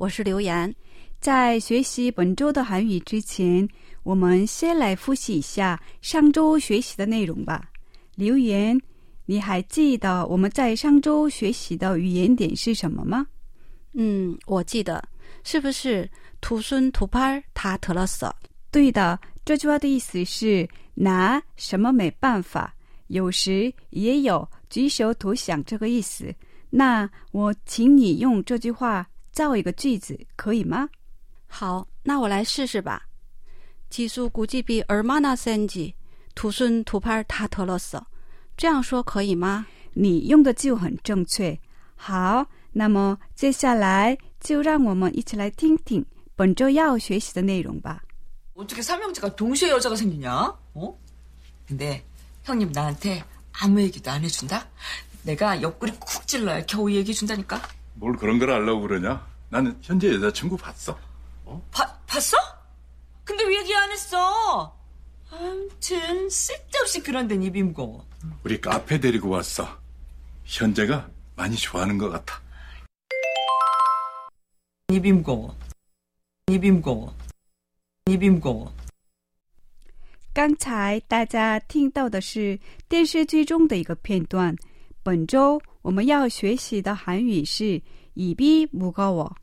我是刘岩。在学习本周的韩语之前，我们先来复习一下上周学习的内容吧。刘岩，你还记得我们在上周学习的语言点是什么吗？嗯，我记得，是不是土孙土拍他特了色？对的，这句话的意思是拿什么没办法，有时也有举手投降这个意思。那我请你用这句话造一个句子，可以吗？好，那我来试试吧。技术估计比얼마나센지투순투팔다털었어。 这样说可以吗？你用的就很正确。好，那么接下来就让我们一起来听听本周要学习的内容吧。 어떻게 삼형제가 동시에 여자가 생기냐? 어? 근데 형님 나한테 아무 얘기도 안 해준다? 내가 옆구리 쿡 찔러야 겨우 얘기해 준다니까? 뭘 그런 걸 알라고 그러냐? 나는 현재 여자친구 봤어. 봐, 봤어? 근데 왜 얘기 안 했어? 아무튼 쓸데없이 그런 데는 입이 무거워. 우리 카페 데리고 왔어. 현재가 많이 좋아하는 것 같아. 입이 무거워. 입이 무거워. 입이 무거워. 刚才大家听到的是电视剧中的一个片段。本周 我们要学习的韩语是“입이무거워”。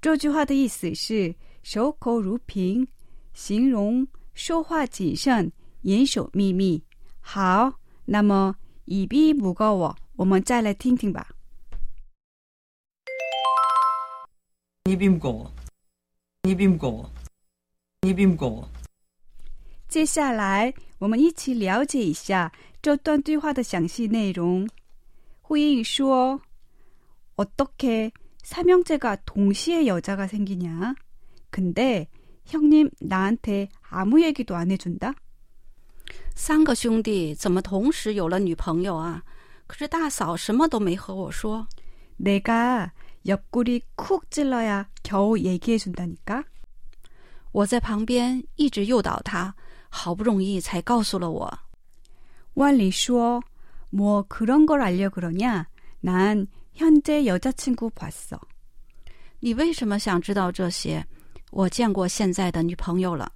这句话的意思是守口如瓶，形容说话谨慎、严守秘密。好，那么“입이무거워”，我们再来听听吧。 입이 무거워. 입이 무거워. 입이 무거워. 接下来，我们一起了解一下这段对话的详细内容。 呼应说：“어떻게 삼형제가 동시에 여자가 생기냐? 근데 형님 나한테 아무 얘기도 안 해준다? 三个兄弟怎么同时有了女朋友啊？可是大嫂什么都没和我说。 내가 옆구리 쿡 찔러야 겨우 얘기해준다니까? 我在旁边一直诱导他，好不容易才告诉了我。 완리说: 뭐 그런 걸 알려 그러냐? 난 현재 여자친구 봤어. 你为什么想知道这些？我见过现在的女朋友了。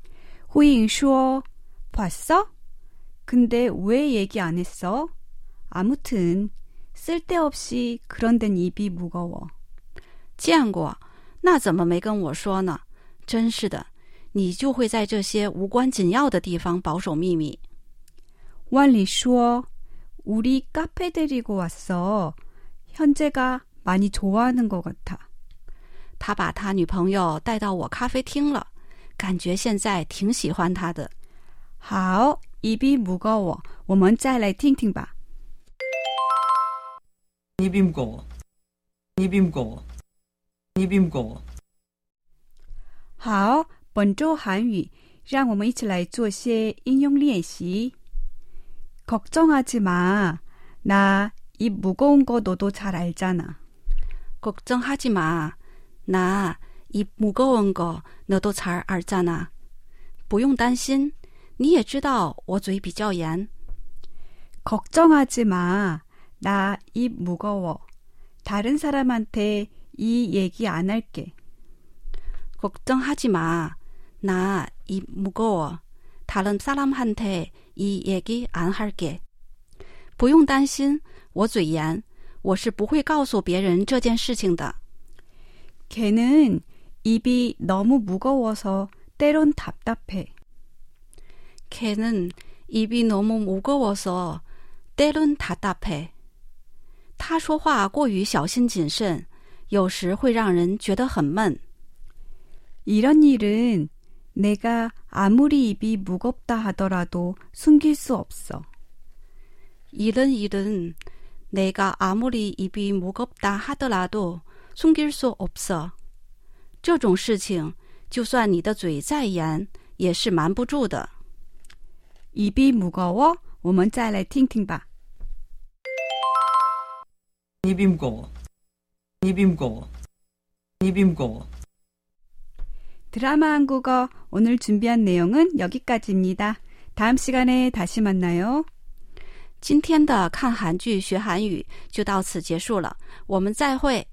후잉 说: 봤어? 근데 왜 얘기 안 했어? 아무튼 쓸데없이 그런 데는 입이 무거워. 见过，那怎么没跟我说呢？真是的，你就会在这些无关紧要的地方保守秘密。 완리 说: 우리 카페 데리고 왔어. 현재가 많이 좋아하는 것 같아. 他把他女朋友带到我咖啡厅了，感觉现在挺喜欢他的。 好, 입이 무거워. 我们再来听听吧. 입이 무거워. 입이 무거워. 입이 무거워. 好，本周韩语，让我们一起来做些应用练习。 걱정하지 마， 나 입 무거운 거 너도 잘 알잖아. 걱정하지 마. 나 입 무거운 거 너도 잘 알잖아. 不用担心，你也知道我嘴比较严。 걱정하지 마, 나 입 무거워. 다른 사람한테 이 얘기 안 할게. 걱정하지 마. 나 입 무거워. 다른 사람한테 이 얘기 안 할게. 不用担心，我嘴严，我是不会告诉别人这件事情的。 걔는 입이 너무 무거워서 때론 답답해. 걔는 입이 너무 무거워서 때론 답답해. 他说话过于小心谨慎，有时会让人觉得很闷。 이런 일은 내가 아무리 입이 무겁다 하더라도 숨길 수 없어. 이런 일은 내가 아무리 입이 무겁다 하더라도 숨길 수 없어. 这种事情，就算你的嘴再严，也是瞒不住的。 입이 무거워 我们再来听听吧 입이 무거워. 입이 무거워. 입이 무거워. 드라마 한국어 오늘 준비한 내용은 여기까지입니다. 다음 시간에 다시 만나요. 今天的看韩剧学韩语就到此结束了，我们再会。